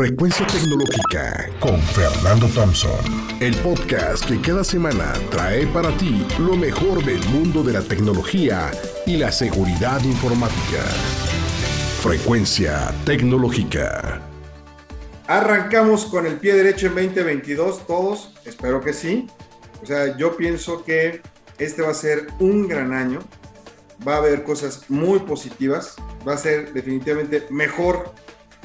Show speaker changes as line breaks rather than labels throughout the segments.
Frecuencia Tecnológica con Fernando Thompson. El podcast que cada semana trae para ti lo mejor del mundo de la tecnología y la seguridad informática. Frecuencia Tecnológica.
Arrancamos con el pie derecho en 2022, todos, espero que sí. O sea, yo pienso que este va a ser un gran año, va a haber cosas muy positivas, va a ser definitivamente mejor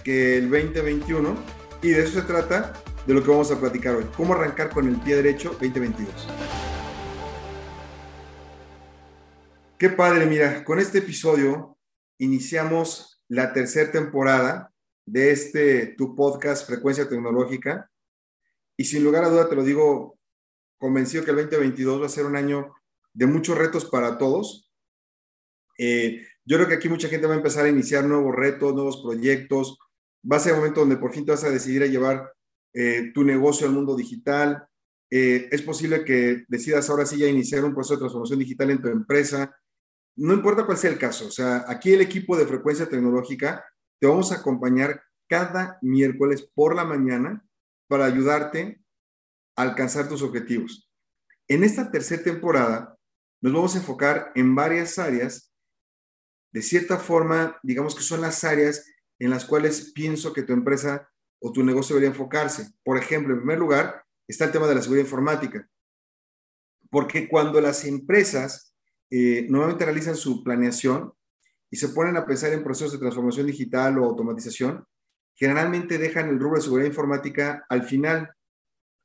que el 2021 y de eso se trata de lo que vamos a platicar hoy. ¿Cómo arrancar con el pie derecho 2022? Qué padre, mira, con este episodio iniciamos la tercera temporada de este tu podcast Frecuencia Tecnológica y sin lugar a duda te lo digo convencido que el 2022 va a ser un año de muchos retos para todos. Eh, yo creo que aquí mucha gente va a empezar a iniciar nuevos retos, nuevos proyectos, va a ser el momento donde por fin te vas a decidir a llevar eh, tu negocio al mundo digital. Eh, es posible que decidas ahora sí ya iniciar un proceso de transformación digital en tu empresa. No importa cuál sea el caso, o sea, aquí el equipo de frecuencia tecnológica te vamos a acompañar cada miércoles por la mañana para ayudarte a alcanzar tus objetivos. En esta tercera temporada nos vamos a enfocar en varias áreas. De cierta forma, digamos que son las áreas en las cuales pienso que tu empresa o tu negocio debería enfocarse. Por ejemplo, en primer lugar, está el tema de la seguridad informática. Porque cuando las empresas eh, normalmente realizan su planeación y se ponen a pensar en procesos de transformación digital o automatización, generalmente dejan el rubro de seguridad informática al final.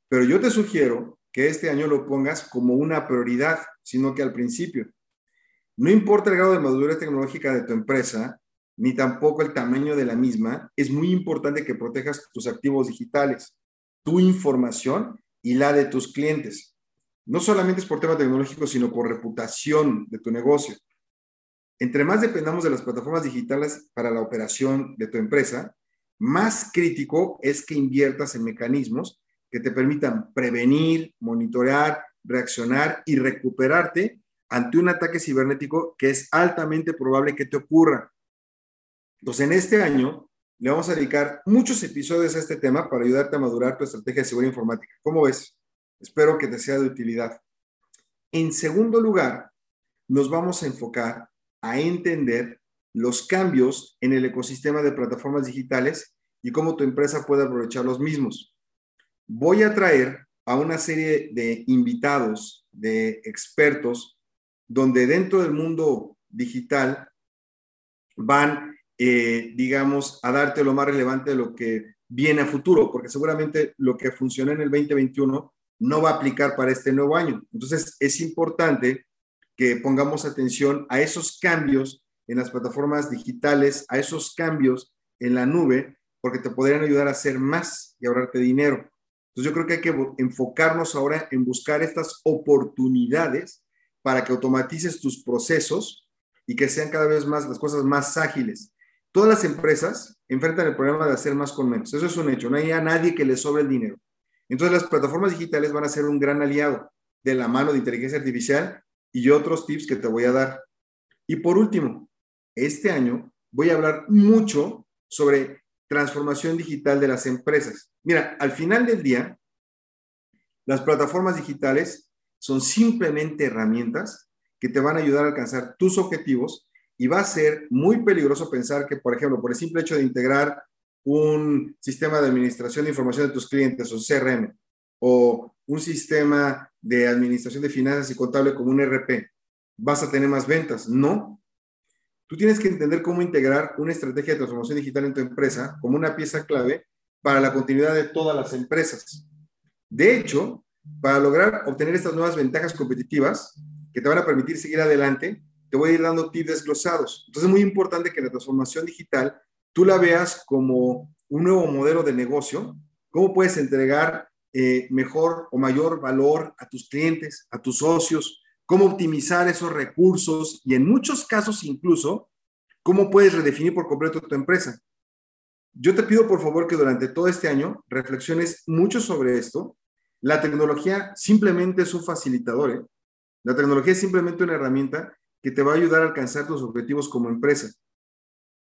Pero yo te sugiero que este año lo pongas como una prioridad, sino que al principio. No importa el grado de madurez tecnológica de tu empresa, ni tampoco el tamaño de la misma, es muy importante que protejas tus activos digitales, tu información y la de tus clientes. No solamente es por tema tecnológico, sino por reputación de tu negocio. Entre más dependamos de las plataformas digitales para la operación de tu empresa, más crítico es que inviertas en mecanismos que te permitan prevenir, monitorear, reaccionar y recuperarte ante un ataque cibernético que es altamente probable que te ocurra. Entonces, en este año le vamos a dedicar muchos episodios a este tema para ayudarte a madurar tu estrategia de seguridad informática. ¿Cómo ves? Espero que te sea de utilidad. En segundo lugar, nos vamos a enfocar a entender los cambios en el ecosistema de plataformas digitales y cómo tu empresa puede aprovechar los mismos. Voy a traer a una serie de invitados, de expertos, donde dentro del mundo digital van eh, digamos, a darte lo más relevante de lo que viene a futuro, porque seguramente lo que funcionó en el 2021 no va a aplicar para este nuevo año. Entonces, es importante que pongamos atención a esos cambios en las plataformas digitales, a esos cambios en la nube, porque te podrían ayudar a hacer más y ahorrarte dinero. Entonces, yo creo que hay que enfocarnos ahora en buscar estas oportunidades para que automatices tus procesos y que sean cada vez más las cosas más ágiles. Todas las empresas enfrentan el problema de hacer más con menos. Eso es un hecho. No hay a nadie que le sobre el dinero. Entonces las plataformas digitales van a ser un gran aliado de la mano de inteligencia artificial y otros tips que te voy a dar. Y por último, este año voy a hablar mucho sobre transformación digital de las empresas. Mira, al final del día, las plataformas digitales son simplemente herramientas que te van a ayudar a alcanzar tus objetivos y va a ser muy peligroso pensar que, por ejemplo, por el simple hecho de integrar un sistema de administración de información de tus clientes o CRM o un sistema de administración de finanzas y contable como un RP, vas a tener más ventas. No. Tú tienes que entender cómo integrar una estrategia de transformación digital en tu empresa como una pieza clave para la continuidad de todas las empresas. De hecho, para lograr obtener estas nuevas ventajas competitivas que te van a permitir seguir adelante, te voy a ir dando tips desglosados. Entonces es muy importante que la transformación digital tú la veas como un nuevo modelo de negocio, cómo puedes entregar eh, mejor o mayor valor a tus clientes, a tus socios, cómo optimizar esos recursos y en muchos casos incluso cómo puedes redefinir por completo tu empresa. Yo te pido por favor que durante todo este año reflexiones mucho sobre esto. La tecnología simplemente es un facilitador. ¿eh? La tecnología es simplemente una herramienta que te va a ayudar a alcanzar tus objetivos como empresa.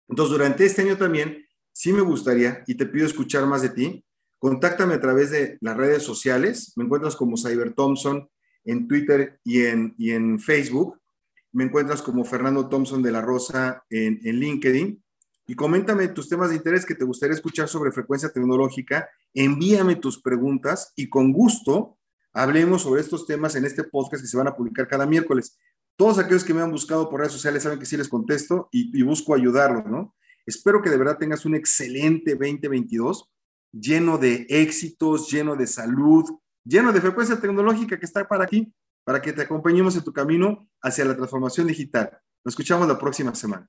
Entonces, durante este año también sí me gustaría y te pido escuchar más de ti. Contáctame a través de las redes sociales. Me encuentras como Cyber Thompson en Twitter y en, y en Facebook. Me encuentras como Fernando Thompson de la Rosa en, en LinkedIn. Y coméntame tus temas de interés que te gustaría escuchar sobre frecuencia tecnológica. Envíame tus preguntas y con gusto hablemos sobre estos temas en este podcast que se van a publicar cada miércoles. Todos aquellos que me han buscado por redes sociales saben que sí les contesto y, busco ayudarlos, ¿no? Espero que de verdad tengas un excelente 2022 lleno de éxitos, lleno de salud, lleno de frecuencia tecnológica que está para aquí, para que te acompañemos en tu camino hacia la transformación digital. Nos escuchamos la próxima semana.